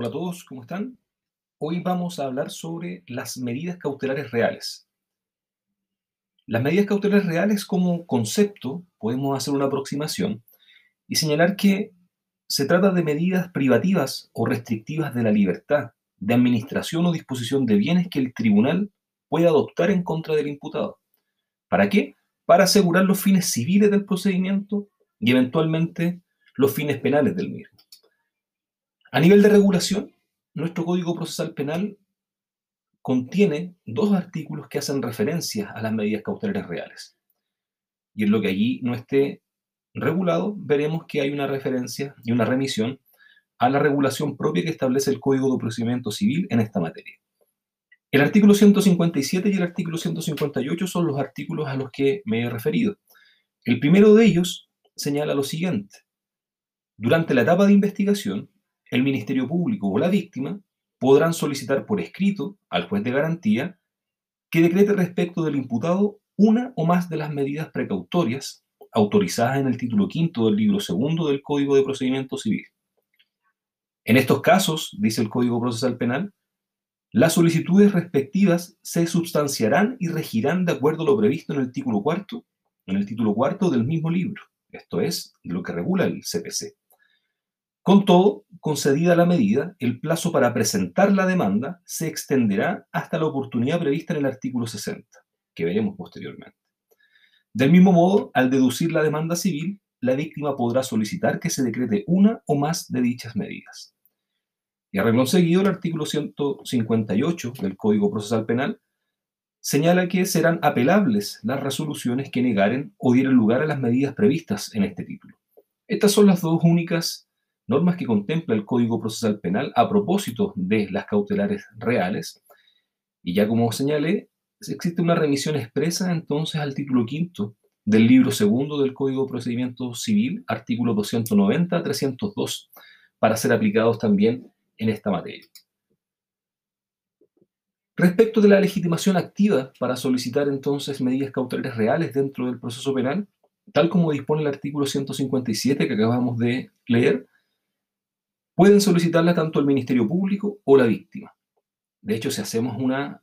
Hola a todos, ¿cómo están? Hoy vamos a hablar sobre las medidas cautelares reales. Las medidas cautelares reales como concepto podemos hacer una aproximación y señalar que se trata de medidas privativas o restrictivas de la libertad, de administración o disposición de bienes que el tribunal puede adoptar en contra del imputado. ¿Para qué? Para asegurar los fines civiles del procedimiento y eventualmente los fines penales del mismo. A nivel de regulación, nuestro Código Procesal Penal contiene dos artículos que hacen referencia a las medidas cautelares reales. Y en lo que allí no esté regulado, veremos que hay una referencia y una remisión a la regulación propia que establece el Código de Procedimiento Civil en esta materia. El artículo 157 y el artículo 158 son los artículos a los que me he referido. El primero de ellos señala lo siguiente. Durante la etapa de investigación, el Ministerio Público o la víctima podrán solicitar por escrito al juez de garantía que decrete respecto del imputado una o más de las medidas precautorias autorizadas en el título quinto del libro segundo del Código de Procedimiento Civil. En estos casos, dice el Código Procesal Penal, las solicitudes respectivas se substanciarán y regirán de acuerdo a lo previsto en el título cuarto, en el título cuarto del mismo libro. Esto es lo que regula el CPC. Con todo, concedida la medida, el plazo para presentar la demanda se extenderá hasta la oportunidad prevista en el artículo 60, que veremos posteriormente. Del mismo modo, al deducir la demanda civil, la víctima podrá solicitar que se decrete una o más de dichas medidas. Y a renglón seguido, el artículo 158 del Código Procesal Penal señala que serán apelables las resoluciones que negaren o dieran lugar a las medidas previstas en este título. Estas son las dos únicas normas que contempla el Código Procesal Penal a propósito de las cautelares reales. Y ya como señalé, existe una remisión expresa entonces al título quinto del libro segundo del Código de Procedimiento Civil, artículo 290-302, para ser aplicados también en esta materia. Respecto de la legitimación activa para solicitar entonces medidas cautelares reales dentro del proceso penal, tal como dispone el artículo 157 que acabamos de leer, Pueden solicitarla tanto el Ministerio Público o la víctima. De hecho, si hacemos una,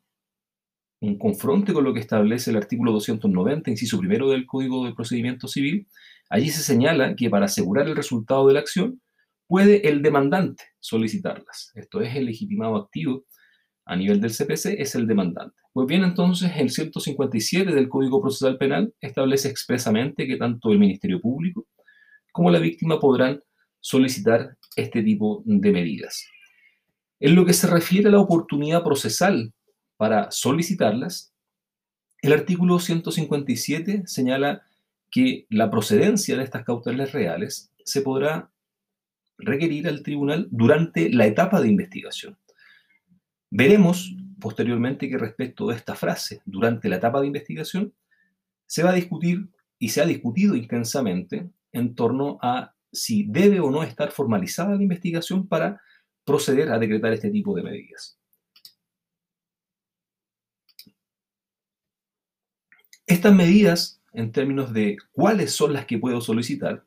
un confronte con lo que establece el artículo 290, inciso primero del Código de Procedimiento Civil, allí se señala que para asegurar el resultado de la acción, puede el demandante solicitarlas. Esto es el legitimado activo a nivel del CPC, es el demandante. Pues bien, entonces el 157 del Código Procesal Penal establece expresamente que tanto el Ministerio Público como la víctima podrán solicitar este tipo de medidas. En lo que se refiere a la oportunidad procesal para solicitarlas, el artículo 157 señala que la procedencia de estas cautelares reales se podrá requerir al tribunal durante la etapa de investigación. Veremos posteriormente que respecto de esta frase, durante la etapa de investigación, se va a discutir y se ha discutido intensamente en torno a si debe o no estar formalizada la investigación para proceder a decretar este tipo de medidas. Estas medidas, en términos de cuáles son las que puedo solicitar,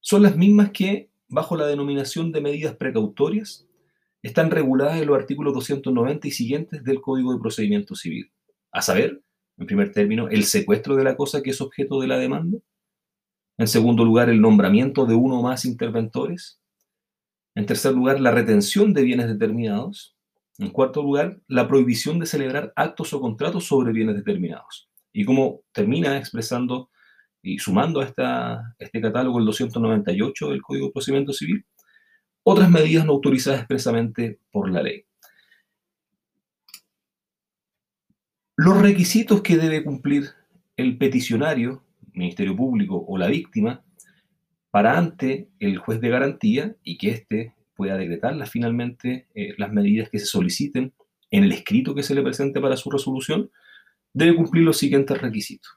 son las mismas que, bajo la denominación de medidas precautorias, están reguladas en los artículos 290 y siguientes del Código de Procedimiento Civil. A saber, en primer término, el secuestro de la cosa que es objeto de la demanda, en segundo lugar, el nombramiento de uno o más interventores. En tercer lugar, la retención de bienes determinados. En cuarto lugar, la prohibición de celebrar actos o contratos sobre bienes determinados. Y como termina expresando y sumando a este catálogo el 298 del Código de Procedimiento Civil, otras medidas no autorizadas expresamente por la ley. Los requisitos que debe cumplir el peticionario Ministerio Público o la víctima para ante el juez de garantía y que éste pueda decretar finalmente eh, las medidas que se soliciten en el escrito que se le presente para su resolución, debe cumplir los siguientes requisitos.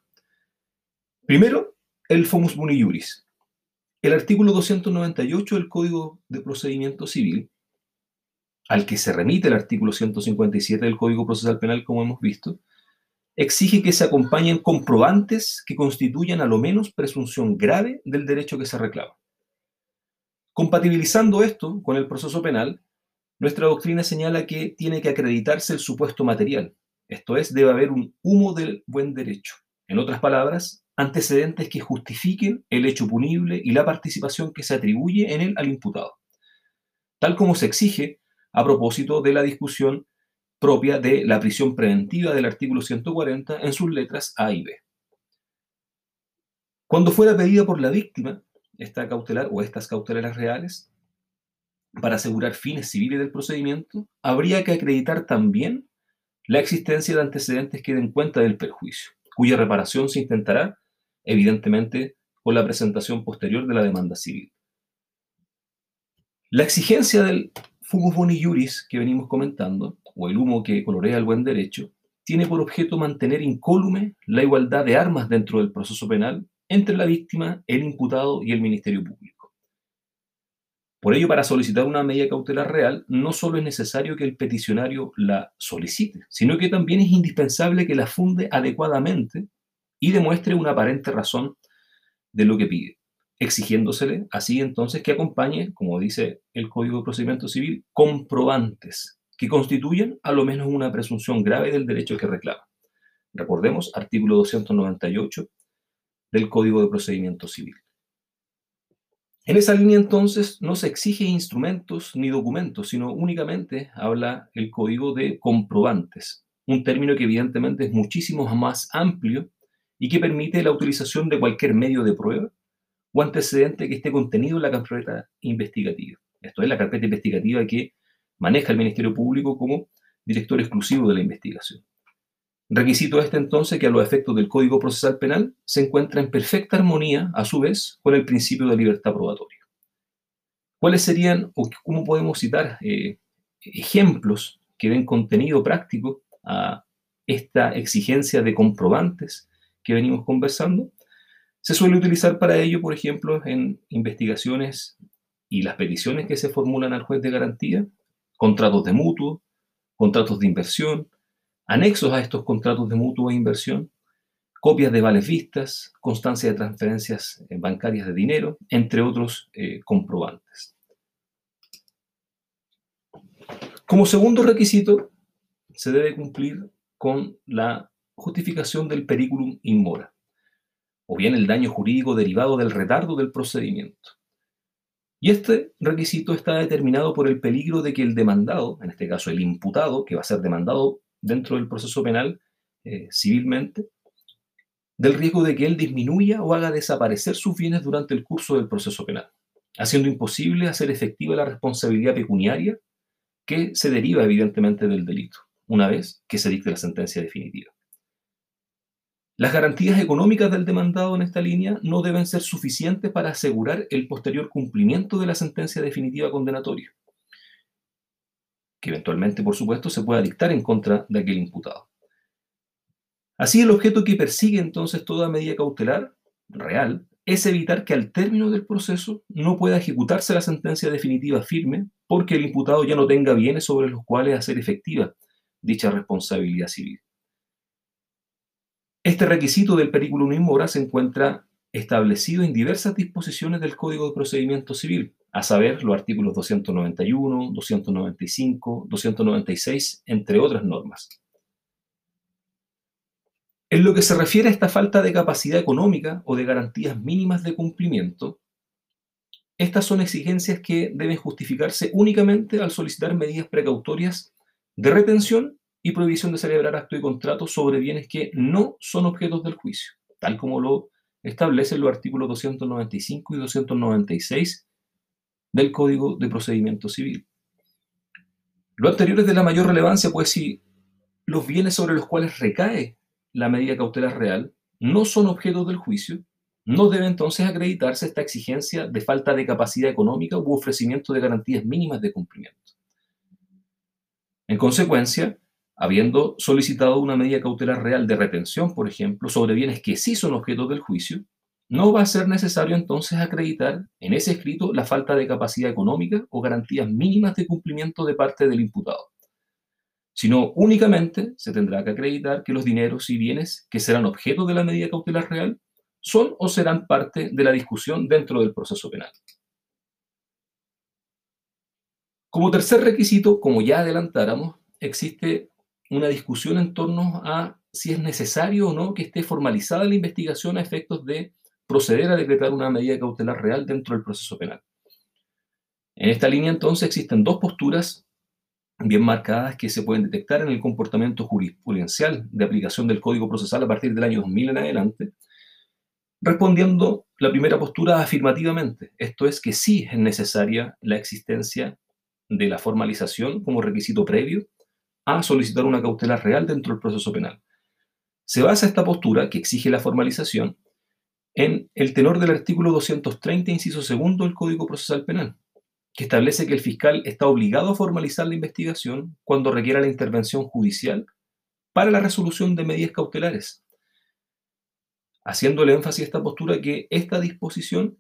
Primero, el FOMUS Boni Juris. El artículo 298 del Código de Procedimiento Civil, al que se remite el artículo 157 del Código Procesal Penal, como hemos visto, exige que se acompañen comprobantes que constituyan a lo menos presunción grave del derecho que se reclama. Compatibilizando esto con el proceso penal, nuestra doctrina señala que tiene que acreditarse el supuesto material, esto es, debe haber un humo del buen derecho. En otras palabras, antecedentes que justifiquen el hecho punible y la participación que se atribuye en él al imputado, tal como se exige a propósito de la discusión propia de la prisión preventiva del artículo 140 en sus letras A y B. Cuando fuera pedida por la víctima esta cautelar o estas cautelares reales, para asegurar fines civiles del procedimiento, habría que acreditar también la existencia de antecedentes que den cuenta del perjuicio, cuya reparación se intentará, evidentemente, con la presentación posterior de la demanda civil. La exigencia del fumus boni juris que venimos comentando, o el humo que colorea el buen derecho, tiene por objeto mantener incólume la igualdad de armas dentro del proceso penal entre la víctima, el imputado y el Ministerio Público. Por ello, para solicitar una medida cautelar real, no solo es necesario que el peticionario la solicite, sino que también es indispensable que la funde adecuadamente y demuestre una aparente razón de lo que pide, exigiéndosele así entonces que acompañe, como dice el Código de Procedimiento Civil, comprobantes que constituyan a lo menos una presunción grave del derecho que reclama. Recordemos, artículo 298 del Código de Procedimiento Civil. En esa línea entonces no se exige instrumentos ni documentos, sino únicamente habla el código de comprobantes, un término que evidentemente es muchísimo más amplio y que permite la utilización de cualquier medio de prueba o antecedente que esté contenido en la carpeta investigativa. Esto es la carpeta investigativa que maneja el Ministerio Público como director exclusivo de la investigación. Requisito este entonces que a los efectos del Código Procesal Penal se encuentra en perfecta armonía, a su vez, con el principio de libertad probatoria. ¿Cuáles serían o cómo podemos citar eh, ejemplos que den contenido práctico a esta exigencia de comprobantes que venimos conversando? Se suele utilizar para ello, por ejemplo, en investigaciones y las peticiones que se formulan al juez de garantía, contratos de mutuo, contratos de inversión, anexos a estos contratos de mutua inversión, copias de vales vistas, constancia de transferencias eh, bancarias de dinero, entre otros eh, comprobantes. Como segundo requisito, se debe cumplir con la justificación del periculum in mora, o bien el daño jurídico derivado del retardo del procedimiento. Y este requisito está determinado por el peligro de que el demandado, en este caso el imputado, que va a ser demandado dentro del proceso penal eh, civilmente del riesgo de que él disminuya o haga desaparecer sus bienes durante el curso del proceso penal, haciendo imposible hacer efectiva la responsabilidad pecuniaria que se deriva evidentemente del delito, una vez que se dicte la sentencia definitiva. Las garantías económicas del demandado en esta línea no deben ser suficientes para asegurar el posterior cumplimiento de la sentencia definitiva condenatoria que eventualmente, por supuesto, se pueda dictar en contra de aquel imputado. Así, el objeto que persigue entonces toda medida cautelar real es evitar que al término del proceso no pueda ejecutarse la sentencia definitiva firme porque el imputado ya no tenga bienes sobre los cuales hacer efectiva dicha responsabilidad civil. Este requisito del periculum in mora se encuentra establecido en diversas disposiciones del Código de Procedimiento Civil, a saber, los artículos 291, 295, 296, entre otras normas. En lo que se refiere a esta falta de capacidad económica o de garantías mínimas de cumplimiento, estas son exigencias que deben justificarse únicamente al solicitar medidas precautorias de retención y prohibición de celebrar acto y contrato sobre bienes que no son objetos del juicio, tal como lo establecen los artículos 295 y 296 del Código de Procedimiento Civil. Lo anterior es de la mayor relevancia, pues si los bienes sobre los cuales recae la medida cautelar real no son objetos del juicio, no debe entonces acreditarse esta exigencia de falta de capacidad económica u ofrecimiento de garantías mínimas de cumplimiento. En consecuencia, habiendo solicitado una medida cautelar real de retención, por ejemplo, sobre bienes que sí son objetos del juicio, no va a ser necesario entonces acreditar en ese escrito la falta de capacidad económica o garantías mínimas de cumplimiento de parte del imputado, sino únicamente se tendrá que acreditar que los dineros y bienes que serán objeto de la medida cautelar real son o serán parte de la discusión dentro del proceso penal. Como tercer requisito, como ya adelantáramos, existe una discusión en torno a si es necesario o no que esté formalizada la investigación a efectos de proceder a decretar una medida cautelar real dentro del proceso penal. En esta línea, entonces, existen dos posturas bien marcadas que se pueden detectar en el comportamiento jurisprudencial de aplicación del Código Procesal a partir del año 2000 en adelante, respondiendo la primera postura afirmativamente, esto es que sí es necesaria la existencia de la formalización como requisito previo a solicitar una cautela real dentro del proceso penal. Se basa esta postura, que exige la formalización, en el tenor del artículo 230, inciso segundo del Código Procesal Penal, que establece que el fiscal está obligado a formalizar la investigación cuando requiera la intervención judicial para la resolución de medidas cautelares, haciéndole énfasis a esta postura que esta disposición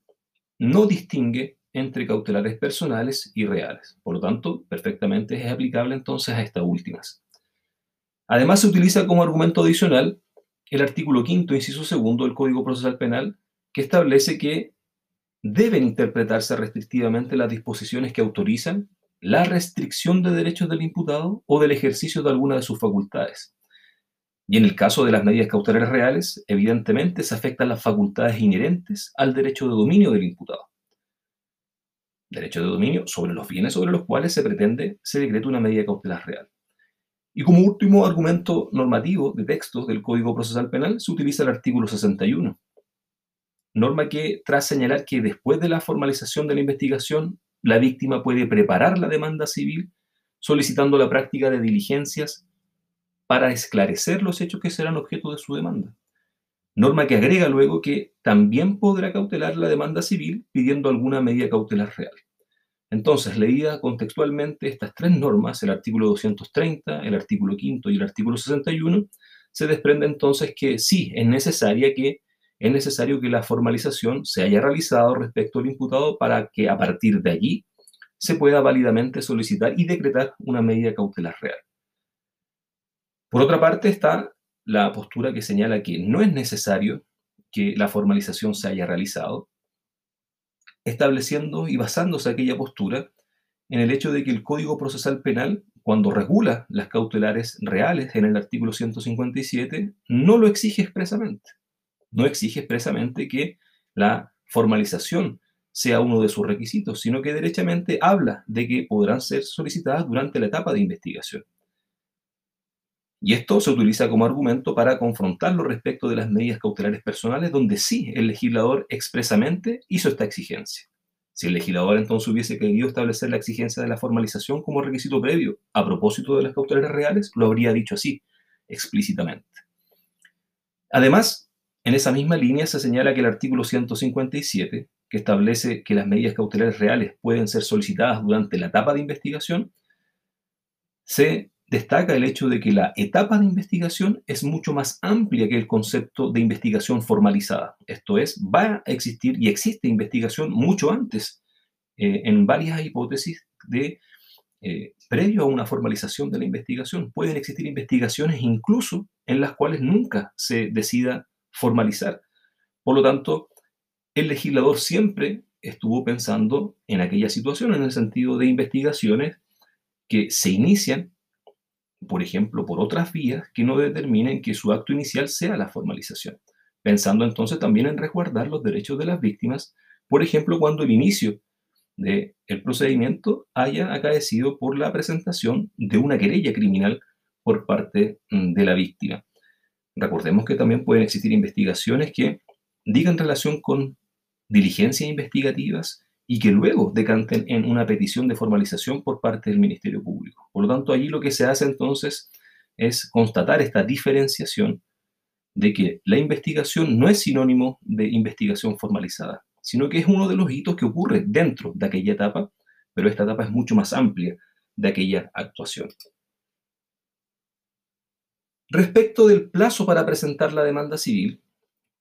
no distingue entre cautelares personales y reales. Por lo tanto, perfectamente es aplicable entonces a estas últimas. Además, se utiliza como argumento adicional el artículo quinto, inciso segundo del Código Procesal Penal, que establece que deben interpretarse restrictivamente las disposiciones que autorizan la restricción de derechos del imputado o del ejercicio de alguna de sus facultades. Y en el caso de las medidas cautelares reales, evidentemente se afectan las facultades inherentes al derecho de dominio del imputado. Derecho de dominio sobre los bienes sobre los cuales se pretende se decrete una medida cautelar real. Y como último argumento normativo de textos del Código Procesal Penal se utiliza el artículo 61, norma que, tras señalar que después de la formalización de la investigación, la víctima puede preparar la demanda civil solicitando la práctica de diligencias para esclarecer los hechos que serán objeto de su demanda. Norma que agrega luego que también podrá cautelar la demanda civil pidiendo alguna medida cautelar real. Entonces, leída contextualmente estas tres normas, el artículo 230, el artículo 5 y el artículo 61, se desprende entonces que sí, es necesaria que es necesario que la formalización se haya realizado respecto al imputado para que a partir de allí se pueda válidamente solicitar y decretar una medida cautelar real. Por otra parte está la postura que señala que no es necesario que la formalización se haya realizado, estableciendo y basándose aquella postura en el hecho de que el Código Procesal Penal, cuando regula las cautelares reales en el artículo 157, no lo exige expresamente no exige expresamente que la formalización sea uno de sus requisitos, sino que derechamente habla de que podrán ser solicitadas durante la etapa de investigación. Y esto se utiliza como argumento para confrontarlo respecto de las medidas cautelares personales, donde sí el legislador expresamente hizo esta exigencia. Si el legislador entonces hubiese querido establecer la exigencia de la formalización como requisito previo a propósito de las cautelares reales, lo habría dicho así, explícitamente. Además, en esa misma línea se señala que el artículo 157, que establece que las medidas cautelares reales pueden ser solicitadas durante la etapa de investigación, se destaca el hecho de que la etapa de investigación es mucho más amplia que el concepto de investigación formalizada. Esto es, va a existir y existe investigación mucho antes eh, en varias hipótesis de eh, previo a una formalización de la investigación. Pueden existir investigaciones incluso en las cuales nunca se decida formalizar. Por lo tanto, el legislador siempre estuvo pensando en aquella situación, en el sentido de investigaciones que se inician, por ejemplo, por otras vías que no determinen que su acto inicial sea la formalización. Pensando entonces también en resguardar los derechos de las víctimas, por ejemplo, cuando el inicio del procedimiento haya acaecido por la presentación de una querella criminal por parte mm, de la víctima. Recordemos que también pueden existir investigaciones que digan relación con diligencias investigativas y que luego decanten en una petición de formalización por parte del Ministerio Público. Por lo tanto, allí lo que se hace entonces es constatar esta diferenciación de que la investigación no es sinónimo de investigación formalizada, sino que es uno de los hitos que ocurre dentro de aquella etapa, pero esta etapa es mucho más amplia de aquella actuación. Respecto del plazo para presentar la demanda civil,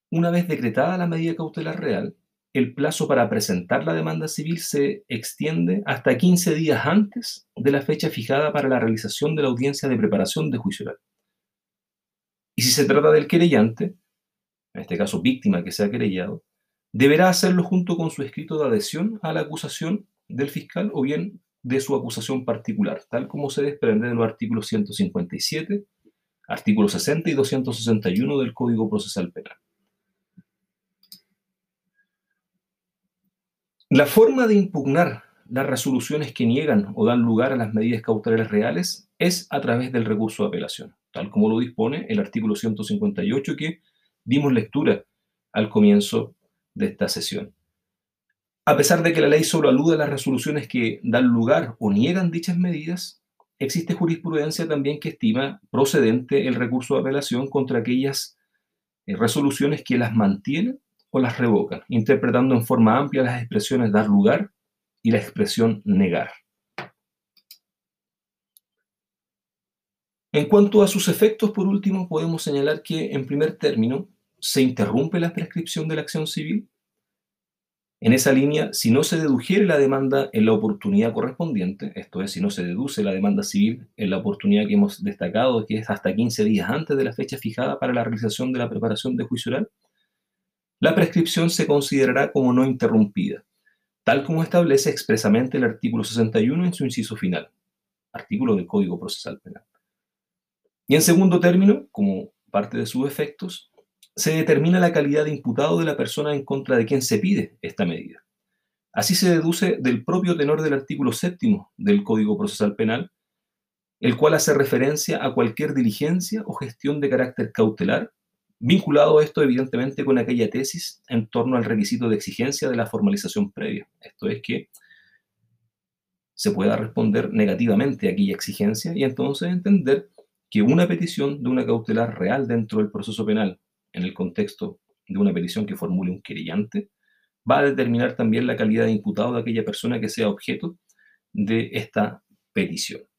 una vez decretada la medida cautelar real, el plazo para presentar la demanda civil se extiende hasta 15 días antes de la fecha fijada para la realización de la audiencia de preparación de juicio oral. Y si se trata del querellante, en este caso víctima que sea querellado, deberá hacerlo junto con su escrito de adhesión a la acusación del fiscal o bien de su acusación particular, tal como se desprende de los artículos 157, artículo 60 y 261 del Código Procesal Penal. La forma de impugnar las resoluciones que niegan o dan lugar a las medidas cautelares reales es a través del recurso de apelación, tal como lo dispone el artículo 158 que dimos lectura al comienzo de esta sesión. A pesar de que la ley solo alude a las resoluciones que dan lugar o niegan dichas medidas, existe jurisprudencia también que estima procedente el recurso de apelación contra aquellas eh, resoluciones que las mantienen o las revocan, interpretando en forma amplia las expresiones dar lugar y la expresión negar. En cuanto a sus efectos, por último, podemos señalar que, en primer término, se interrumpe la prescripción de la acción civil. En esa línea, si no se dedujere la demanda en la oportunidad correspondiente, esto es, si no se deduce la demanda civil en la oportunidad que hemos destacado, que es hasta 15 días antes de la fecha fijada para la realización de la preparación de juicio oral, la prescripción se considerará como no interrumpida, tal como establece expresamente el artículo 61 en su inciso final, artículo del Código Procesal Penal. Y en segundo término, como parte de sus efectos, se determina la calidad de imputado de la persona en contra de quien se pide esta medida. Así se deduce del propio tenor del artículo séptimo del Código Procesal Penal, el cual hace referencia a cualquier diligencia o gestión de carácter cautelar Vinculado esto, evidentemente, con aquella tesis en torno al requisito de exigencia de la formalización previa. Esto es que se pueda responder negativamente a aquella exigencia y entonces entender que una petición de una cautelar real dentro del proceso penal, en el contexto de una petición que formule un querellante, va a determinar también la calidad de imputado de aquella persona que sea objeto de esta petición.